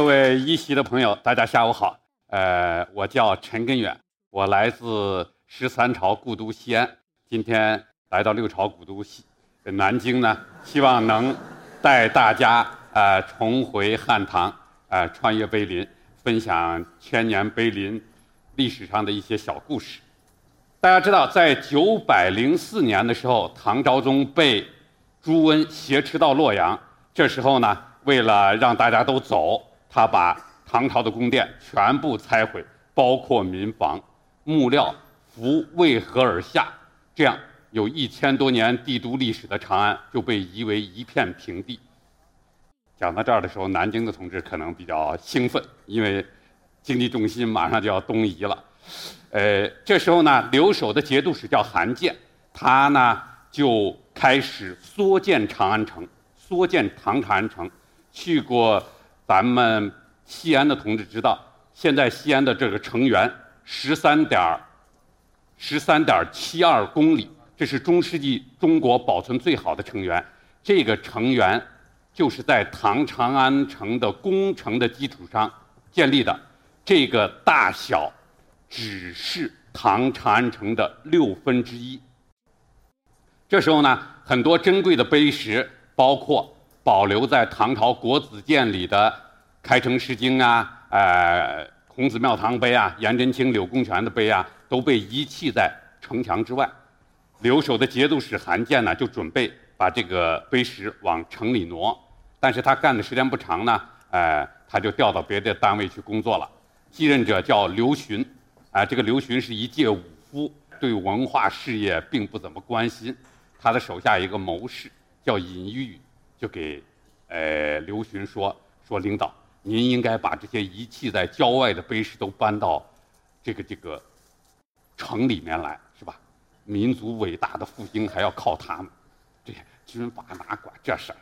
各位一席的朋友，大家下午好。呃，我叫陈根远，我来自十三朝故都西安，今天来到六朝古都西南京呢，希望能带大家呃重回汉唐，呃穿越碑林，分享千年碑林历史上的一些小故事。大家知道，在九百零四年的时候，唐昭宗被朱温挟持到洛阳，这时候呢，为了让大家都走。他把唐朝的宫殿全部拆毁，包括民房、木料、符为何而下？这样有一千多年帝都历史的长安就被夷为一片平地。讲到这儿的时候，南京的同志可能比较兴奋，因为经济重心马上就要东移了。呃，这时候呢，留守的节度使叫韩建，他呢就开始缩建长安城，缩建唐长安城，去过。咱们西安的同志知道，现在西安的这个城垣十三点十三点七二公里，这是中世纪中国保存最好的城垣。这个城垣就是在唐长安城的工程的基础上建立的，这个大小只是唐长安城的六分之一。这时候呢，很多珍贵的碑石，包括。保留在唐朝国子监里的《开城诗经》啊，呃，孔子庙堂碑啊，颜真卿、柳公权的碑啊，都被遗弃在城墙之外。留守的节度使韩建呢，就准备把这个碑石往城里挪，但是他干的时间不长呢，呃，他就调到别的单位去工作了。继任者叫刘询，啊，这个刘询是一介武夫，对文化事业并不怎么关心。他的手下一个谋士叫尹玉。就给，呃，刘询说说领导，您应该把这些遗弃在郊外的碑石都搬到这个这个城里面来，是吧？民族伟大的复兴还要靠他们，这军阀哪管这事儿？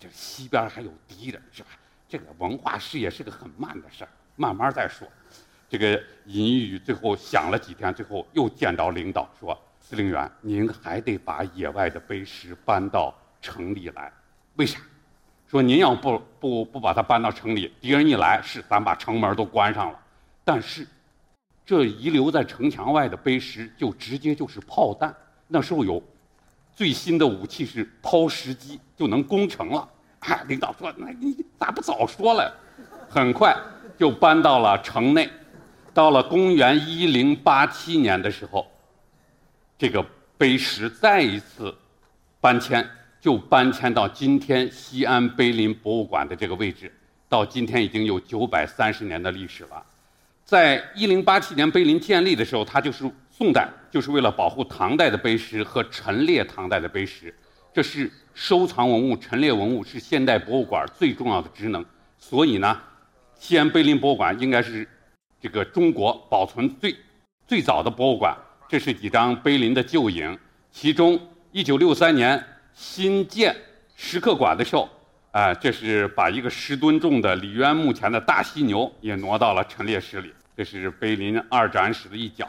这西边还有敌人，是吧？这个文化事业是个很慢的事儿，慢慢再说。这个尹予予最后想了几天，最后又见着领导说：“司令员，您还得把野外的碑石搬到城里来。”为啥？说您要不不不把它搬到城里，敌人一来，是咱把城门都关上了。但是，这遗留在城墙外的碑石，就直接就是炮弹。那时候有最新的武器是抛石机，就能攻城了。领导说，那你咋不早说了？很快就搬到了城内。到了公元一零八七年的时候，这个碑石再一次搬迁。就搬迁到今天西安碑林博物馆的这个位置，到今天已经有九百三十年的历史了。在一零八七年碑林建立的时候，它就是宋代，就是为了保护唐代的碑石和陈列唐代的碑石。这是收藏文物、陈列文物，是现代博物馆最重要的职能。所以呢，西安碑林博物馆应该是这个中国保存最最早的博物馆。这是几张碑林的旧影，其中一九六三年。新建石刻馆的时候，啊，这是把一个十吨重的李渊墓前的大犀牛也挪到了陈列室里。这是碑林二展室的一角。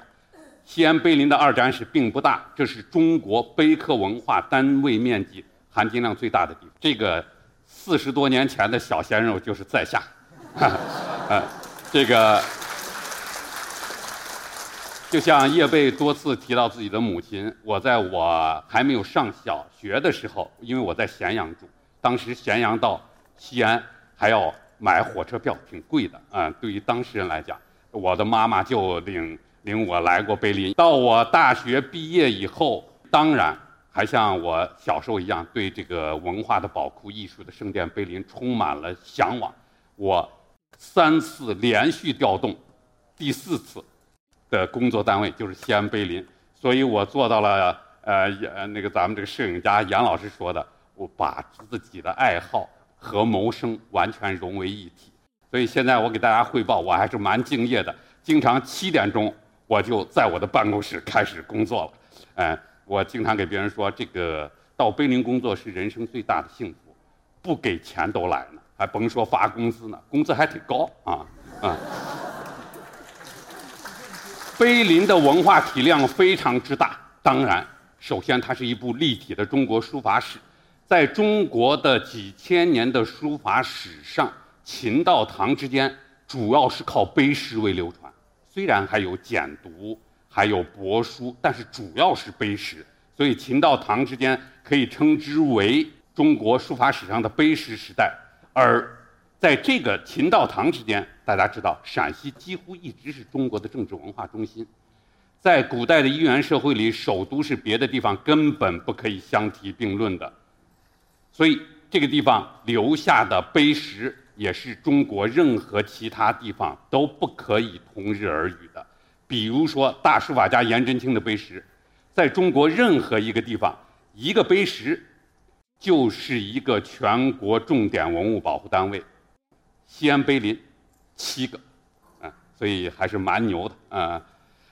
西安碑林的二展室并不大，这是中国碑刻文化单位面积含金量最大的地方。这个四十多年前的小鲜肉就是在下，啊，这个。就像叶贝多次提到自己的母亲，我在我还没有上小学的时候，因为我在咸阳住，当时咸阳到西安还要买火车票，挺贵的啊。对于当事人来讲，我的妈妈就领领我来过碑林。到我大学毕业以后，当然还像我小时候一样，对这个文化的宝库、艺术的圣殿碑林充满了向往。我三次连续调动，第四次。的工作单位就是西安碑林，所以我做到了呃呃那个咱们这个摄影家杨老师说的，我把自己的爱好和谋生完全融为一体。所以现在我给大家汇报，我还是蛮敬业的，经常七点钟我就在我的办公室开始工作了。嗯，我经常给别人说，这个到碑林工作是人生最大的幸福，不给钱都来呢，还甭说发工资呢，工资还挺高啊啊。碑林的文化体量非常之大，当然，首先它是一部立体的中国书法史，在中国的几千年的书法史上，秦到唐之间主要是靠碑石为流传，虽然还有简牍，还有帛书，但是主要是碑石。所以秦到唐之间可以称之为中国书法史上的碑石时代。而在这个秦到唐之间，大家知道陕西几乎一直是中国的政治文化中心。在古代的一元社会里，首都是别的地方根本不可以相提并论的，所以这个地方留下的碑石也是中国任何其他地方都不可以同日而语的。比如说，大书法家颜真卿的碑石，在中国任何一个地方，一个碑石就是一个全国重点文物保护单位。西安碑林七个，啊，所以还是蛮牛的啊。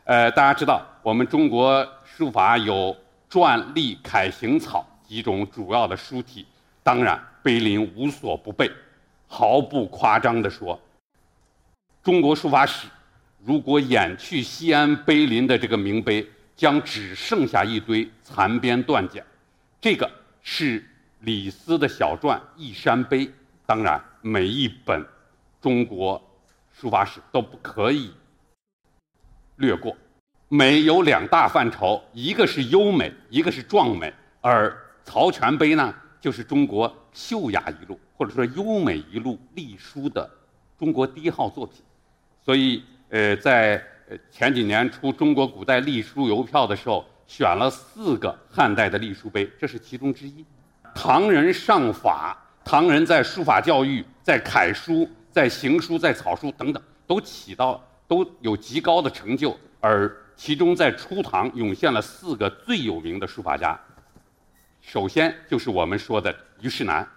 呃，大家知道，我们中国书法有篆、隶、楷、行、草几种主要的书体，当然碑林无所不备。毫不夸张地说，中国书法史如果掩去西安碑林的这个名碑，将只剩下一堆残编断简。这个是李斯的小传《一山碑》，当然每一本中国书法史都不可以。略过，美有两大范畴，一个是优美，一个是壮美。而《曹全碑》呢，就是中国秀雅一路或者说优美一路隶书的中国第一号作品。所以，呃，在前几年出中国古代隶书邮票的时候，选了四个汉代的隶书碑，这是其中之一。唐人上法，唐人在书法教育、在楷书、在行书、在草书等等，都起到。都有极高的成就，而其中在初唐涌现了四个最有名的书法家。首先就是我们说的虞世南，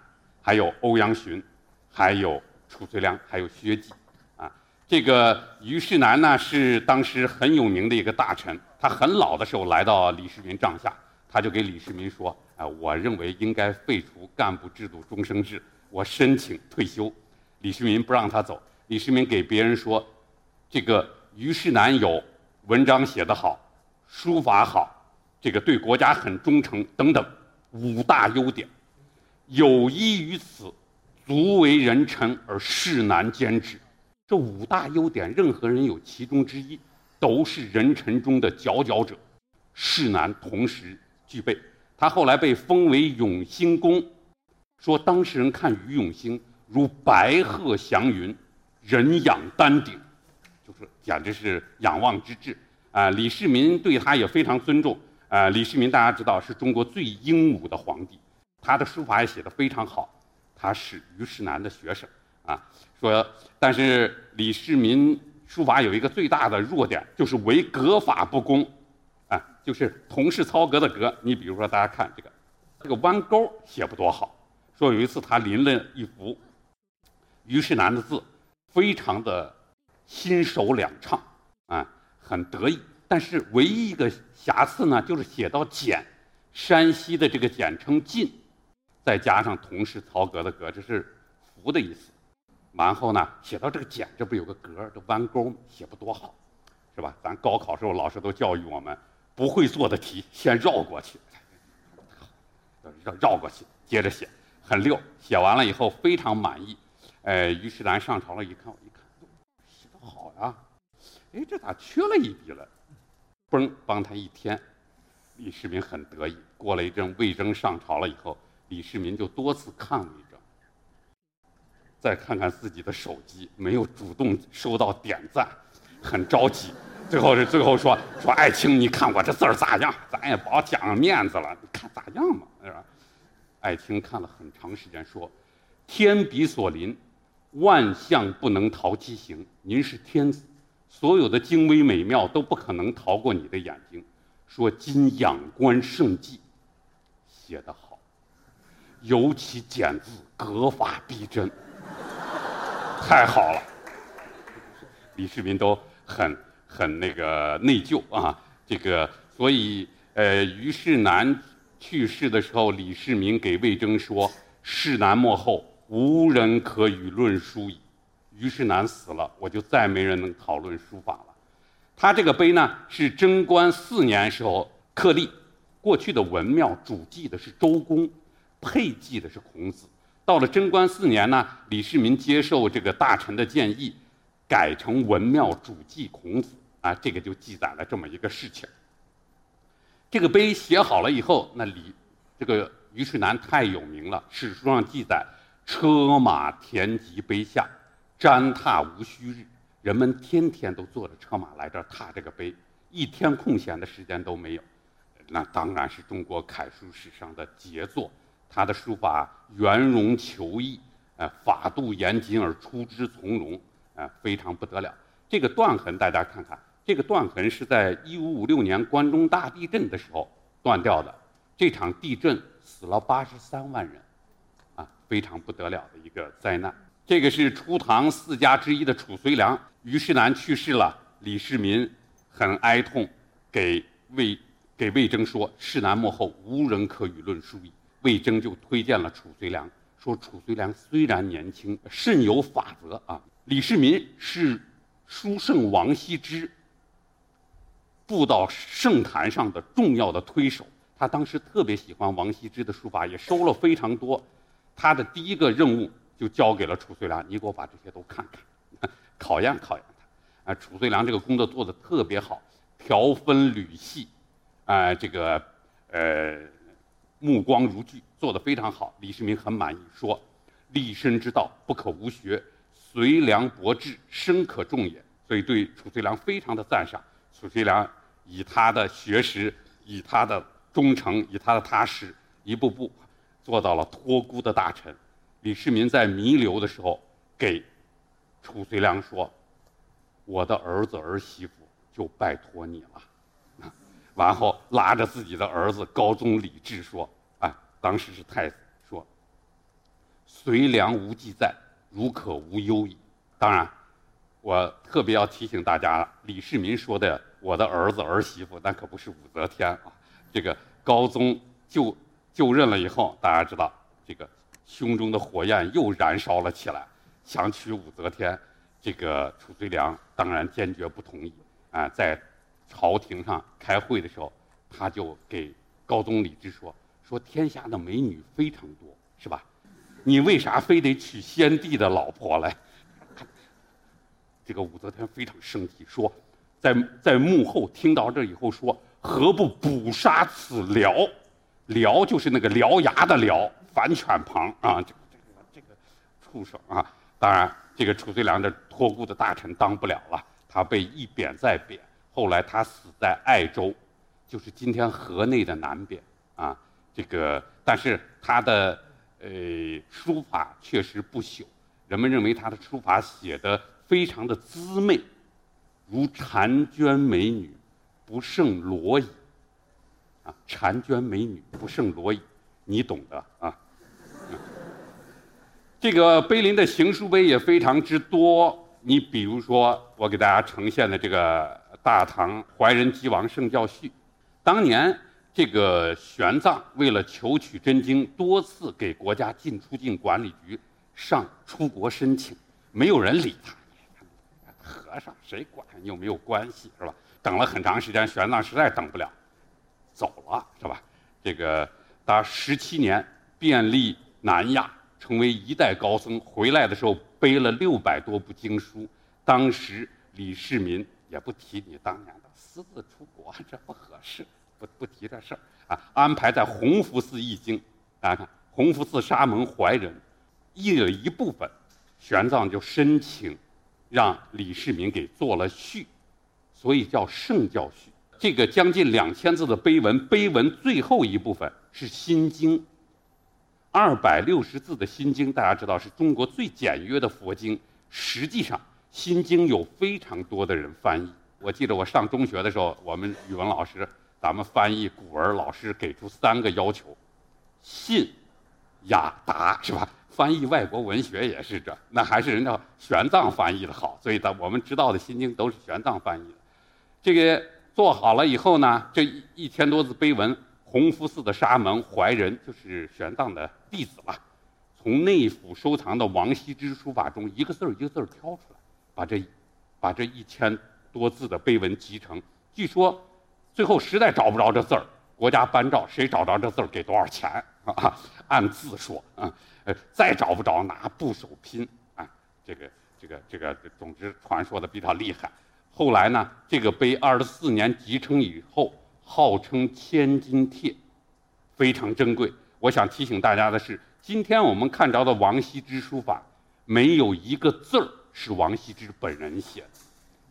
还有欧阳询，还有褚遂良，还有薛稷。啊，这个虞世南呢是当时很有名的一个大臣，他很老的时候来到李世民帐下，他就给李世民说：“啊，我认为应该废除干部制度终生制，我申请退休。”李世民不让他走，李世民给别人说。这个虞世南有文章写得好，书法好，这个对国家很忠诚等等五大优点，有依于此，足为人臣而世难兼之。这五大优点，任何人有其中之一，都是人臣中的佼佼者，世难同时具备。他后来被封为永兴公，说当事人看于永兴如白鹤祥云，人仰丹顶。就是简直是仰望之至啊！李世民对他也非常尊重啊。李世民大家知道是中国最英武的皇帝，他的书法也写得非常好，他是虞世南的学生啊。说，但是李世民书法有一个最大的弱点，就是为格法不公，就是同是操格的格。你比如说，大家看这个，这个弯钩写不多好。说有一次他临了一幅虞世南的字，非常的。心手两畅，啊，很得意。但是唯一一个瑕疵呢，就是写到“简”，山西的这个简称“晋”，再加上同是曹格的“格”，这是“福”的意思。然后呢，写到这个“简”，这不有个格，这弯钩写不多好，是吧？咱高考时候老师都教育我们，不会做的题先绕过去，绕绕过去，接着写，很溜。写完了以后非常满意。呃，于是咱上朝了，一看。我一看，写的好呀，哎，这咋缺了一笔了？嘣，帮他一添。李世民很得意。过了一阵，魏征上朝了以后，李世民就多次看魏征，再看看自己的手机，没有主动收到点赞，很着急。最后是最后说说爱卿，你看我这字儿咋样？咱也甭讲面子了，你看咋样嘛？是吧？爱卿看了很长时间，说：“天笔所临。”万象不能逃其形，您是天子，所有的精微美妙都不可能逃过你的眼睛。说今仰观圣迹，写得好，尤其简字，格法逼真，太好了。李世民都很很那个内疚啊，这个所以呃，虞世南去世的时候，李世民给魏征说：“世南末后。”无人可与论书矣。虞世南死了，我就再没人能讨论书法了。他这个碑呢，是贞观四年时候刻立。过去的文庙主祭的是周公，配祭的是孔子，到了贞观四年呢，李世民接受这个大臣的建议，改成文庙主祭孔子啊，这个就记载了这么一个事情。这个碑写好了以后，那李这个虞世南太有名了，史书上记载车马田集碑下，瞻踏无虚日，人们天天都坐着车马来这儿踏这个碑，一天空闲的时间都没有。那当然是中国楷书史上的杰作，他的书法圆融遒逸，呃，法度严谨而出之从容，啊，非常不得了。这个断痕大家看看。这个断痕是在1556年关中大地震的时候断掉的。这场地震死了83万人，啊，非常不得了的一个灾难。这个是初唐四家之一的褚遂良，虞世南去世了，李世民很哀痛，给魏给魏征说：“世南幕后，无人可与论书矣。”魏征就推荐了褚遂良，说：“褚遂良虽然年轻，甚有法则啊。”李世民是书圣王羲之。步到圣坛上的重要的推手，他当时特别喜欢王羲之的书法，也收了非常多。他的第一个任务就交给了褚遂良，你给我把这些都看看，考验考验他。啊，褚遂良这个工作做得特别好，条分缕细，啊，这个呃目光如炬，做得非常好。李世民很满意，说：“立身之道不可无学，隋良博志，深可重也。”所以对褚遂良非常的赞赏。褚遂良。以他的学识，以他的忠诚，以他的踏实，一步步做到了托孤的大臣。李世民在弥留的时候，给褚遂良说：“我的儿子儿媳妇就拜托你了。”然后拉着自己的儿子高宗李治说：“啊，当时是太子，说：‘隋良无忌在，如可无忧矣。’当然，我特别要提醒大家，李世民说的。”我的儿子儿媳妇，那可不是武则天啊！这个高宗就就任了以后，大家知道，这个胸中的火焰又燃烧了起来，想娶武则天。这个褚遂良当然坚决不同意啊！在朝廷上开会的时候，他就给高宗李治说：“说天下的美女非常多，是吧？你为啥非得娶先帝的老婆来？”这个武则天非常生气，说。在在幕后听到这以后说：“何不捕杀此獠？獠就是那个獠牙的獠，反犬旁啊，这个这个这个畜生啊！当然，这个褚遂良这托孤的大臣当不了了，他被一贬再贬。后来他死在爱州，就是今天河内的南边啊。这个，但是他的呃书法确实不朽，人们认为他的书法写的非常的滋媚。如婵娟美女，不胜罗矣。啊，婵娟美女不胜罗矣，你懂的啊。这个碑林的行书碑也非常之多。你比如说，我给大家呈现的这个大唐怀仁吉王圣教序，当年这个玄奘为了求取真经，多次给国家进出境管理局上出国申请，没有人理他。和尚谁管有没有关系是吧？等了很长时间，玄奘实在等不了，走了是吧？这个他十七年遍历南亚，成为一代高僧。回来的时候背了六百多部经书。当时李世民也不提你当年的私自出国，这不合适，不不提这事儿啊。安排在弘福寺译经，大家看弘福寺沙门怀仁译了一部分，玄奘就申请。让李世民给做了序，所以叫圣教序。这个将近两千字的碑文，碑文最后一部分是《心经》，二百六十字的《心经》，大家知道是中国最简约的佛经。实际上，《心经》有非常多的人翻译。我记得我上中学的时候，我们语文老师，咱们翻译古文，老师给出三个要求：信、雅、达，是吧？翻译外国文学也是这，那还是人家玄奘翻译的好，所以咱我们知道的《心经》都是玄奘翻译的。这个做好了以后呢，这一一千多字碑文，弘福寺的沙门怀仁就是玄奘的弟子了，从内府收藏的王羲之书法中一个字儿一个字儿挑出来，把这把这一千多字的碑文集成。据说最后实在找不着这字儿，国家颁诏，谁找着这字儿给多少钱啊？按字说啊，呃，再找不着拿部首拼啊，这个这个这个，总之传说的比较厉害。后来呢，这个碑二十四年集成以后，号称千金帖，非常珍贵。我想提醒大家的是，今天我们看着的王羲之书法，没有一个字儿是王羲之本人写的。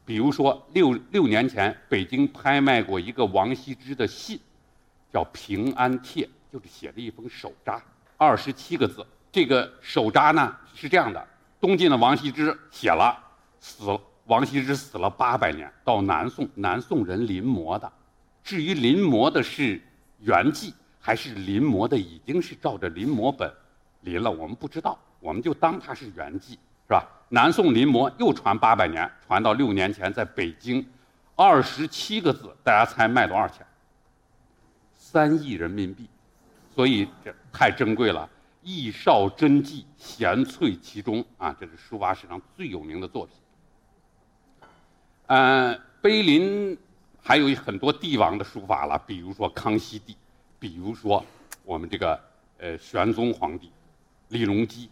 比如说，六六年前北京拍卖过一个王羲之的信，叫《平安帖》，就是写了一封手札，二十七个字。这个手札呢是这样的：东晋的王羲之写了，死。王羲之死了八百年，到南宋，南宋人临摹的。至于临摹的是原迹，还是临摹的已经是照着临摹本临了，我们不知道，我们就当它是原迹。是吧？南宋临摹又传八百年，传到六年前，在北京，二十七个字，大家猜卖多少钱？三亿人民币，所以这太珍贵了。艺少真迹，贤萃其中啊！这是书法史上最有名的作品。嗯，碑林还有很多帝王的书法了，比如说康熙帝，比如说我们这个呃玄宗皇帝李隆基。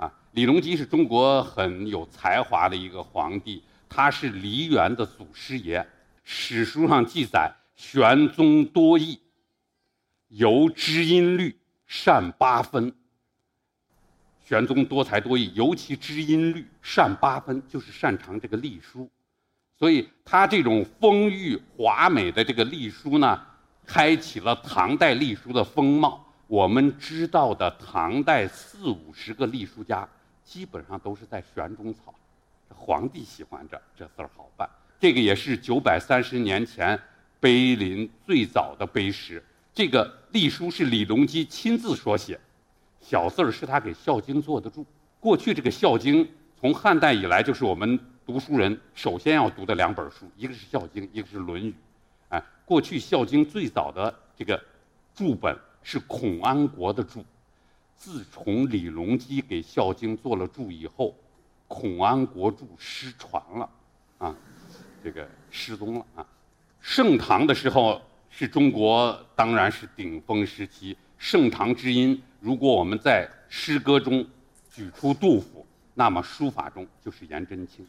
啊李隆基是中国很有才华的一个皇帝，他是梨园的祖师爷。史书上记载，玄宗多艺，尤知音律，善八分。玄宗多才多艺，尤其知音律，善八分，就是擅长这个隶书。所以他这种丰裕华美的这个隶书呢，开启了唐代隶书的风貌。我们知道的唐代四五十个隶书家。基本上都是在玄中草，皇帝喜欢这这字儿好办。这个也是九百三十年前碑林最早的碑石。这个隶书是李隆基亲自所写，小字儿是他给《孝经》做的注。过去这个《孝经》从汉代以来就是我们读书人首先要读的两本书，一个是《孝经》，一个是《论语》。哎，过去《孝经》最早的这个注本是孔安国的注。自从李隆基给《孝经》做了注以后，孔安国注失传了，啊，这个失踪了啊。盛唐的时候是中国当然是顶峰时期，盛唐之音。如果我们在诗歌中举出杜甫，那么书法中就是颜真卿；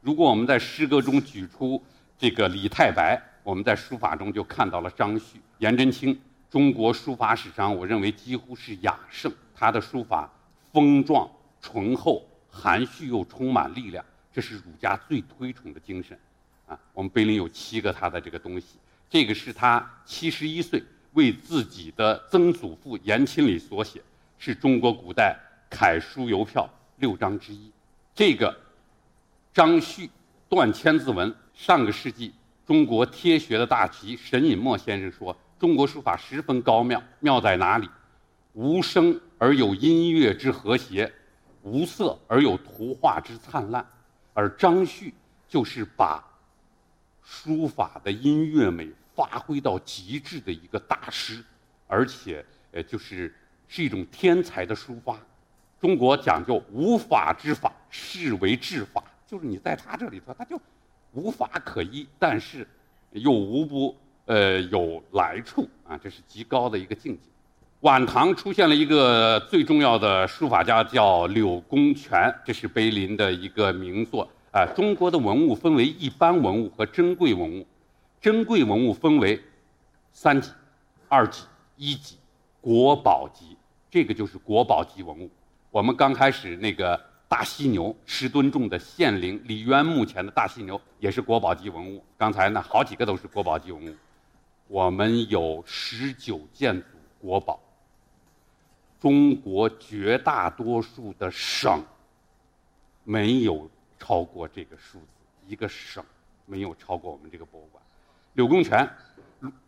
如果我们在诗歌中举出这个李太白，我们在书法中就看到了张旭、颜真卿。中国书法史上，我认为几乎是雅圣。他的书法丰壮、醇厚、含蓄又充满力量，这是儒家最推崇的精神。啊，我们碑林有七个他的这个东西。这个是他七十一岁为自己的曾祖父颜钦礼所写，是中国古代楷书邮票六章之一。这个张旭断千字文，上个世纪中国帖学的大旗沈尹默先生说。中国书法十分高妙，妙在哪里？无声而有音乐之和谐，无色而有图画之灿烂。而张旭就是把书法的音乐美发挥到极致的一个大师，而且呃，就是是一种天才的书法。中国讲究无法之法，是为治法，就是你在他这里头，他就无法可依，但是又无不。呃，有来处啊，这是极高的一个境界。晚唐出现了一个最重要的书法家，叫柳公权，这是碑林的一个名作。啊，中国的文物分为一般文物和珍贵文物，珍贵文物分为三级、二级、一级，国宝级，这个就是国宝级文物。我们刚开始那个。大犀牛十吨重的献陵李渊墓前的大犀牛也是国宝级文物。刚才呢，好几个都是国宝级文物。我们有十九件组国宝。中国绝大多数的省没有超过这个数字，一个省没有超过我们这个博物馆。柳公权，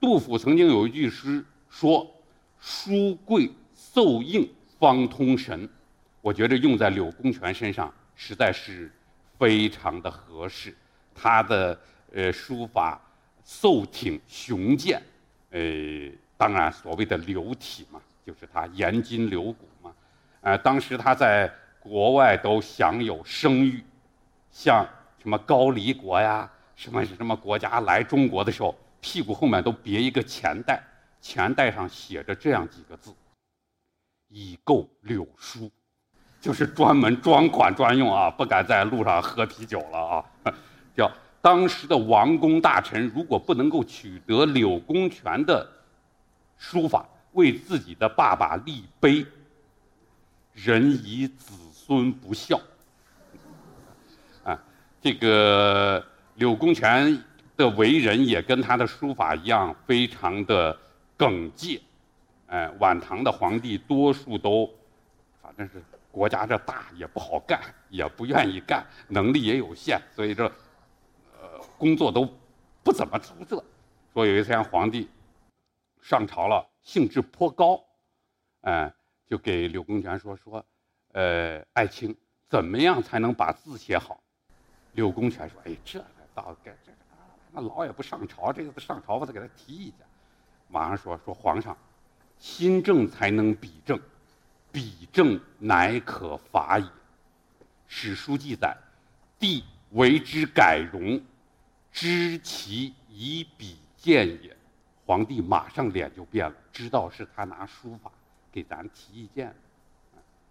杜甫曾经有一句诗说：“书贵奏应方通神。”我觉得用在柳公权身上实在是非常的合适。他的呃书法瘦挺雄健，呃，当然所谓的流体嘛，就是他颜筋柳骨嘛。呃，当时他在国外都享有声誉，像什么高丽国呀，什么什么国家来中国的时候，屁股后面都别一个钱袋，钱袋上写着这样几个字：“已购柳书”，就是专门装款专用啊，不敢在路上喝啤酒了啊。叫当时的王公大臣，如果不能够取得柳公权的书法，为自己的爸爸立碑，人以子孙不孝。啊，这个柳公权的为人也跟他的书法一样，非常的耿介。哎，晚唐的皇帝多数都，反正是国家这大也不好干，也不愿意干，能力也有限，所以这。工作都不怎么出色。说有一天皇帝上朝了，兴致颇高，哎，就给柳公权说说，呃，爱卿怎么样才能把字写好？柳公权说，哎，这个倒该这个那老也不上朝，这个上朝我再给他提意见。马上说说皇上，心正才能笔正，笔正乃可法也。史书记载，帝为之改容。知其以笔见也，皇帝马上脸就变了，知道是他拿书法给咱提意见，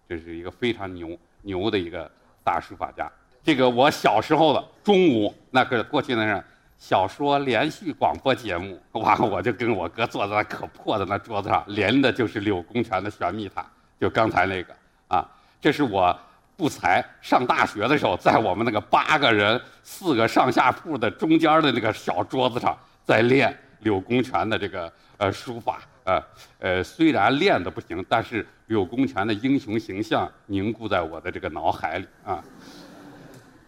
这是一个非常牛牛的一个大书法家。这个我小时候的中午，那个过去那是小说连续广播节目，完了我就跟我哥坐在那可破的那桌子上，连的就是柳公权的《玄秘塔》，就刚才那个啊，这是我。不才上大学的时候，在我们那个八个人、四个上下铺的中间的那个小桌子上，在练柳公权的这个呃书法，呃呃，虽然练的不行，但是柳公权的英雄形象凝固在我的这个脑海里啊。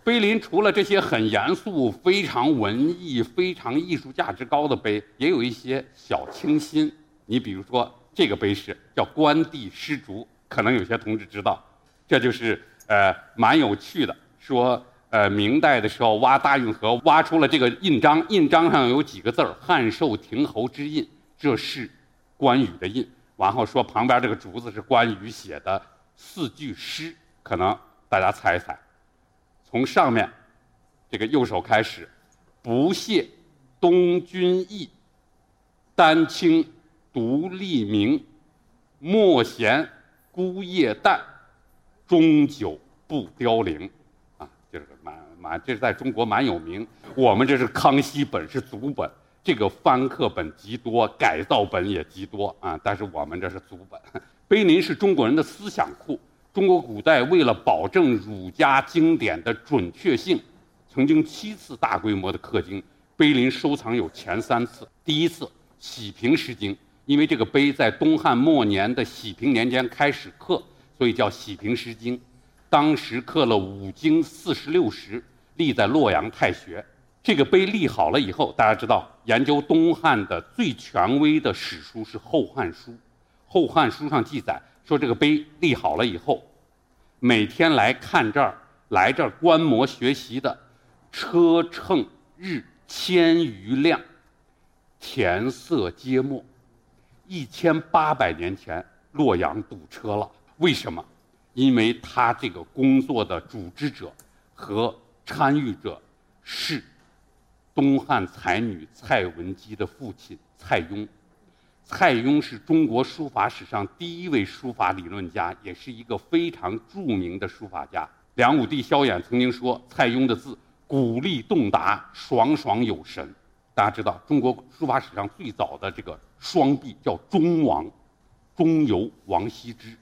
碑林除了这些很严肃、非常文艺、非常艺术价值高的碑，也有一些小清新。你比如说这个碑是叫“关帝施竹”，可能有些同志知道，这就是。呃，蛮有趣的，说呃，明代的时候挖大运河，挖出了这个印章，印章上有几个字儿“汉寿亭侯之印”，这是关羽的印。然后说旁边这个竹子是关羽写的四句诗，可能大家猜一猜。从上面这个右手开始，“不谢东君意，丹青独立名，莫嫌孤叶淡。”终久不凋零，啊，就是蛮蛮，这是在中国蛮有名。我们这是康熙本，是祖本，这个翻刻本极多，改造本也极多啊。但是我们这是祖本。碑林是中国人的思想库。中国古代为了保证儒家经典的准确性，曾经七次大规模的刻经。碑林收藏有前三次。第一次喜平石经，因为这个碑在东汉末年的喜平年间开始刻。所以叫喜平石经，当时刻了五经四十六石，立在洛阳太学。这个碑立好了以后，大家知道，研究东汉的最权威的史书是《后汉书》。《后汉书》上记载说，这个碑立好了以后，每天来看这儿、来这儿观摩学习的车乘日千余辆，田色皆没。一千八百年前，洛阳堵车了。为什么？因为他这个工作的组织者和参与者是东汉才女蔡文姬的父亲蔡邕。蔡邕是中国书法史上第一位书法理论家，也是一个非常著名的书法家。梁武帝萧衍曾经说，蔡邕的字古丽动达，爽爽有神。大家知道，中国书法史上最早的这个双璧叫中王，中游王羲之。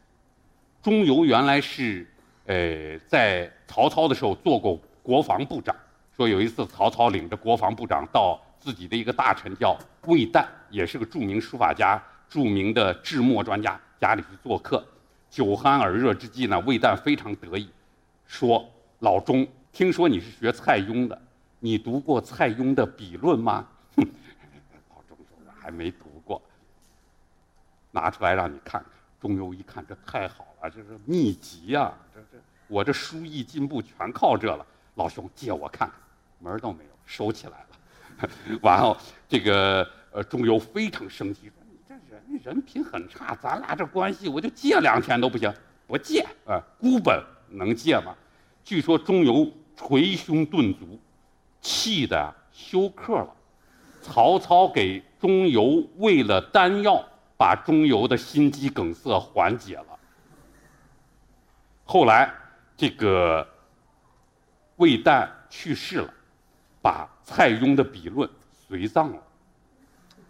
钟繇原来是，呃，在曹操的时候做过国防部长。说有一次曹操领着国防部长到自己的一个大臣叫魏旦，也是个著名书法家、著名的制墨专家家里去做客。酒酣耳热之际呢，魏旦非常得意，说：“老钟，听说你是学蔡邕的，你读过蔡邕的笔论吗？”哼，老钟说：“我还没读过，拿出来让你看看。”钟繇一看，这太好了，这是秘籍呀！这这，我这书艺进步全靠这了。老兄，借我看看，门都没有，收起来了。完后，这个呃，钟繇非常生气，说：“你这人人品很差，咱俩这关系，我就借两天都不行，不借啊！孤本能借吗？”据说钟繇捶胸顿足，气的休克了。曹操给钟繇喂了丹药，把钟繇的心肌梗塞缓解了。后来这个魏旦去世了，把蔡邕的笔论随葬了。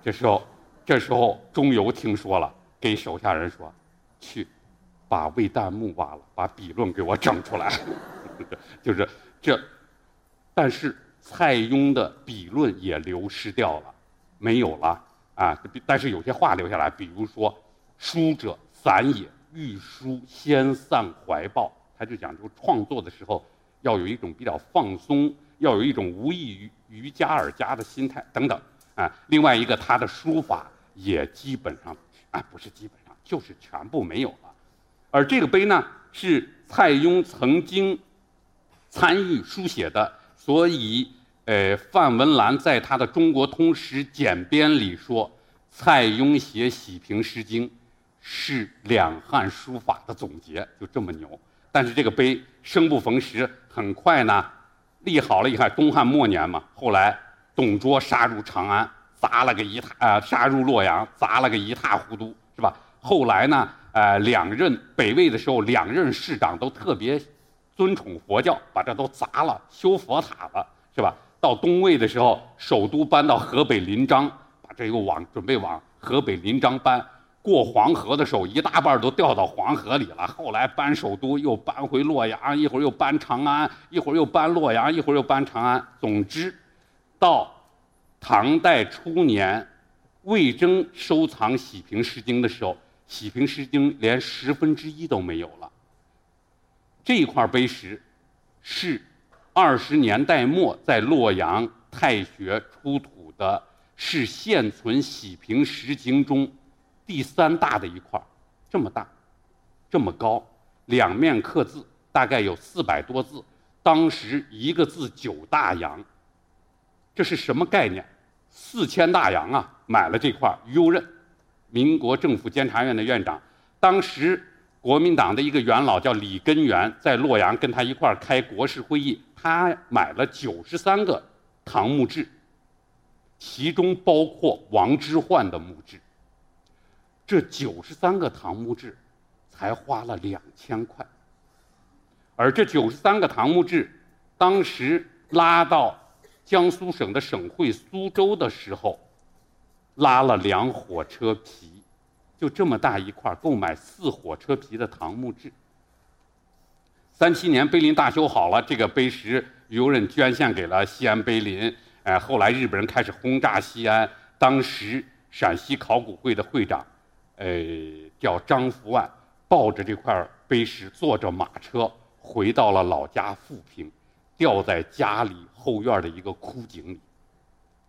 这时候，这时候钟繇听说了，给手下人说：“去，把魏旦墓挖了，把笔论给我整出来。”就是这，但是。蔡邕的笔论也流失掉了，没有了啊！但是有些话留下来，比如说“书者散也，欲书先散怀抱”，他就讲究创作的时候要有一种比较放松，要有一种无异于于家而家的心态等等啊。另外一个，他的书法也基本上啊，不是基本上，就是全部没有了。而这个碑呢，是蔡邕曾经参与书写的。所以，呃，范文澜在他的《中国通史简编》里说，蔡邕写《喜平诗经》是两汉书法的总结，就这么牛。但是这个碑生不逢时，很快呢，立好了以后，东汉末年嘛，后来董卓杀入长安，砸了个一塌，呃，杀入洛阳，砸了个一塌糊涂，是吧？后来呢，呃，两任北魏的时候，两任市长都特别。尊崇佛教，把这都砸了，修佛塔了，是吧？到东魏的时候，首都搬到河北临漳，把这又往准备往河北临漳搬。过黄河的时候，一大半都掉到黄河里了。后来搬首都又搬回洛阳，一会儿又搬长安，一会儿又搬洛阳，一会儿又搬长安。总之，到唐代初年，魏征收藏《洗平诗经》的时候，《洗平诗经》连十分之一都没有了。这块碑石是二十年代末在洛阳太学出土的，是现存《洗平石经》中第三大的一块，这么大，这么高，两面刻字，大概有四百多字。当时一个字九大洋，这是什么概念？四千大洋啊！买了这块，于右任，民国政府监察院的院长，当时。国民党的一个元老叫李根源，在洛阳跟他一块儿开国事会议，他买了九十三个唐墓志，其中包括王之涣的墓志。这九十三个唐墓志，才花了两千块。而这九十三个唐墓志，当时拉到江苏省的省会苏州的时候，拉了两火车皮。就这么大一块，购买四火车皮的唐墓志。三七年碑林大修好了，这个碑石由人捐献给了西安碑林。哎，后来日本人开始轰炸西安，当时陕西考古会的会长，呃，叫张福万，抱着这块碑石，坐着马车回到了老家富平，吊在家里后院的一个枯井里。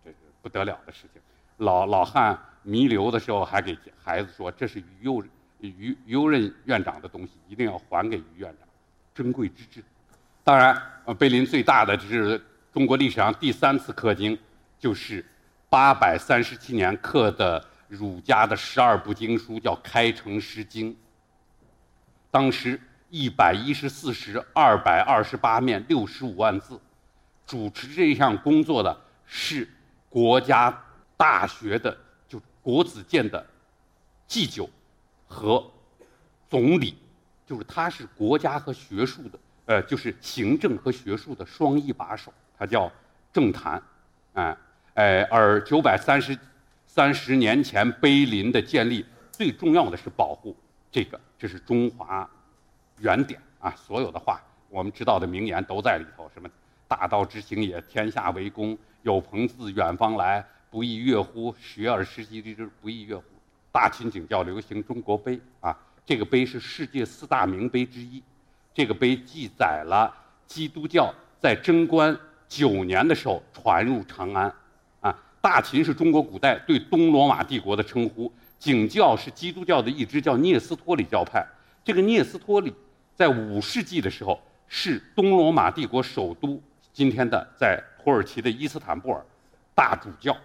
这是不得了的事情，老老汉。弥留的时候还给孩子说：“这是于右于于右任院长的东西，一定要还给于院长，珍贵之至。”当然，呃，碑林最大的就是中国历史上第三次刻经，就是八百三十七年刻的儒家的十二部经书，叫《开成诗经》。当时一百一十四时，二百二十八面，六十五万字。主持这项工作的是国家大学的。国子监的祭酒和总理，就是他是国家和学术的，呃，就是行政和学术的双一把手，他叫政坛，啊，哎，而九百三十三十年前碑林的建立，最重要的是保护这个，这是中华原点啊，所有的话我们知道的名言都在里头，什么大道之行也，天下为公，有朋自远方来。不亦乐乎？学而时习之，不亦乐乎？大秦景教流行中国碑啊，这个碑是世界四大名碑之一。这个碑记载了基督教在贞观九年的时候传入长安。啊，大秦是中国古代对东罗马帝国的称呼，景教是基督教的一支叫聂斯托里教派。这个聂斯托里在五世纪的时候是东罗马帝国首都今天的在土耳其的伊斯坦布尔大主教。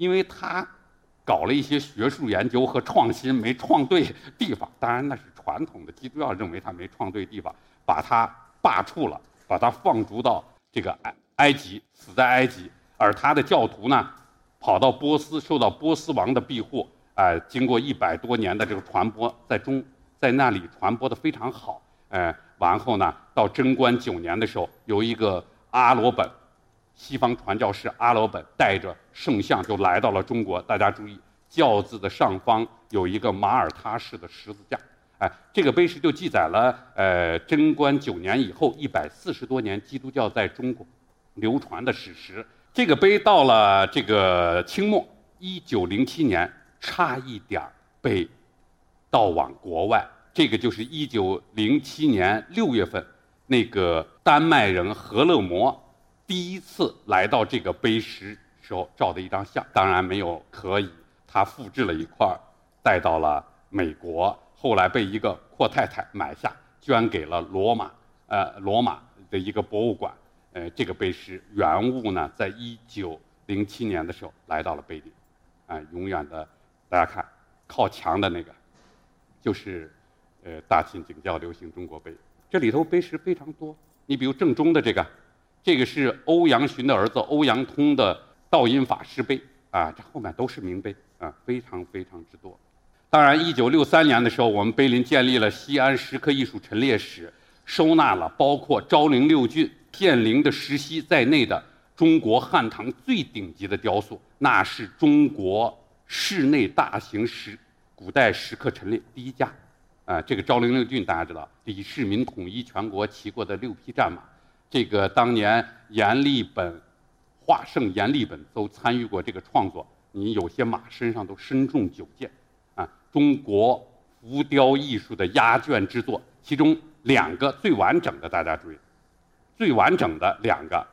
因为他搞了一些学术研究和创新，没创对地方。当然，那是传统的基督教认为他没创对地方，把他罢黜了，把他放逐到这个埃埃及，死在埃及。而他的教徒呢，跑到波斯，受到波斯王的庇护，哎、经过一百多年的这个传播，在中在那里传播的非常好，哎、完后呢，到贞观九年的时候，有一个阿罗本，西方传教士阿罗本带着圣像就来到了中国。大家注意，轿子的上方有一个马耳他式的十字架。哎，这个碑石就记载了，呃，贞观九年以后一百四十多年，基督教在中国流传的史实。这个碑到了这个清末一九零七年，差一点儿被盗往国外。这个就是一九零七年六月份，那个丹麦人何勒摩第一次来到这个碑石时候照的一张相，当然没有可以，他复制了一块儿，带到了美国，后来被一个阔太太买下，捐给了罗马，呃，罗马的一个博物馆。呃，这个碑石原物呢，在一九零七年的时候来到了碑林，啊、永远的，大家看靠墙的那个，就是呃大秦景教流行中国碑。这里头碑石非常多，你比如正中的这个，这个是欧阳询的儿子欧阳通的道音法师碑啊，这后面都是名碑啊，非常非常之多。当然，一九六三年的时候，我们碑林建立了西安石刻艺术陈列室，收纳了包括昭陵六骏、建陵的石溪在内的中国汉唐最顶级的雕塑，那是中国室内大型石古代石刻陈列第一家。啊，这个昭陵六骏大家知道，李世民统一全国骑过的六匹战马，这个当年阎立本、华圣阎立本都参与过这个创作。你有些马身上都身中九箭，啊，中国浮雕艺术的压卷之作，其中两个最完整的，大家注意，最完整的两个，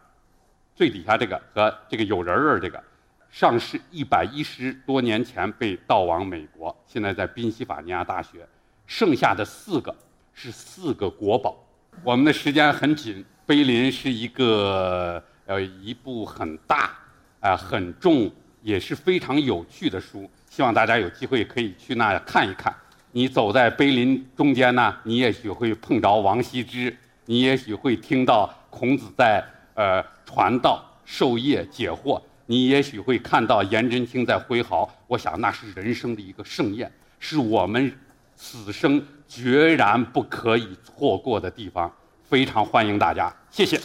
最底下这个和这个有人儿这个，上市一百一十多年前被盗往美国，现在在宾夕法尼亚大学。剩下的四个是四个国宝。我们的时间很紧，碑林是一个呃一部很大啊、很重也是非常有趣的书，希望大家有机会可以去那看一看。你走在碑林中间呢，你也许会碰着王羲之，你也许会听到孔子在呃传道授业解惑，你也许会看到颜真卿在挥毫。我想那是人生的一个盛宴，是我们。此生决然不可以错过的地方，非常欢迎大家，谢谢。